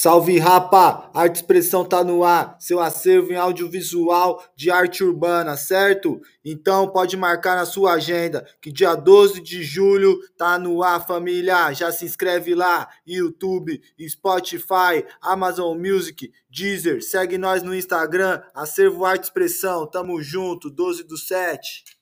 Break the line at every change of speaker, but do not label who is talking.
Salve rapa, arte expressão tá no ar, seu acervo em audiovisual de arte urbana, certo? Então pode marcar na sua agenda que dia 12 de julho tá no ar, família. Já se inscreve lá, YouTube, Spotify, Amazon Music, Deezer. Segue nós no Instagram, Acervo Arte Expressão. Tamo junto, 12 do 7.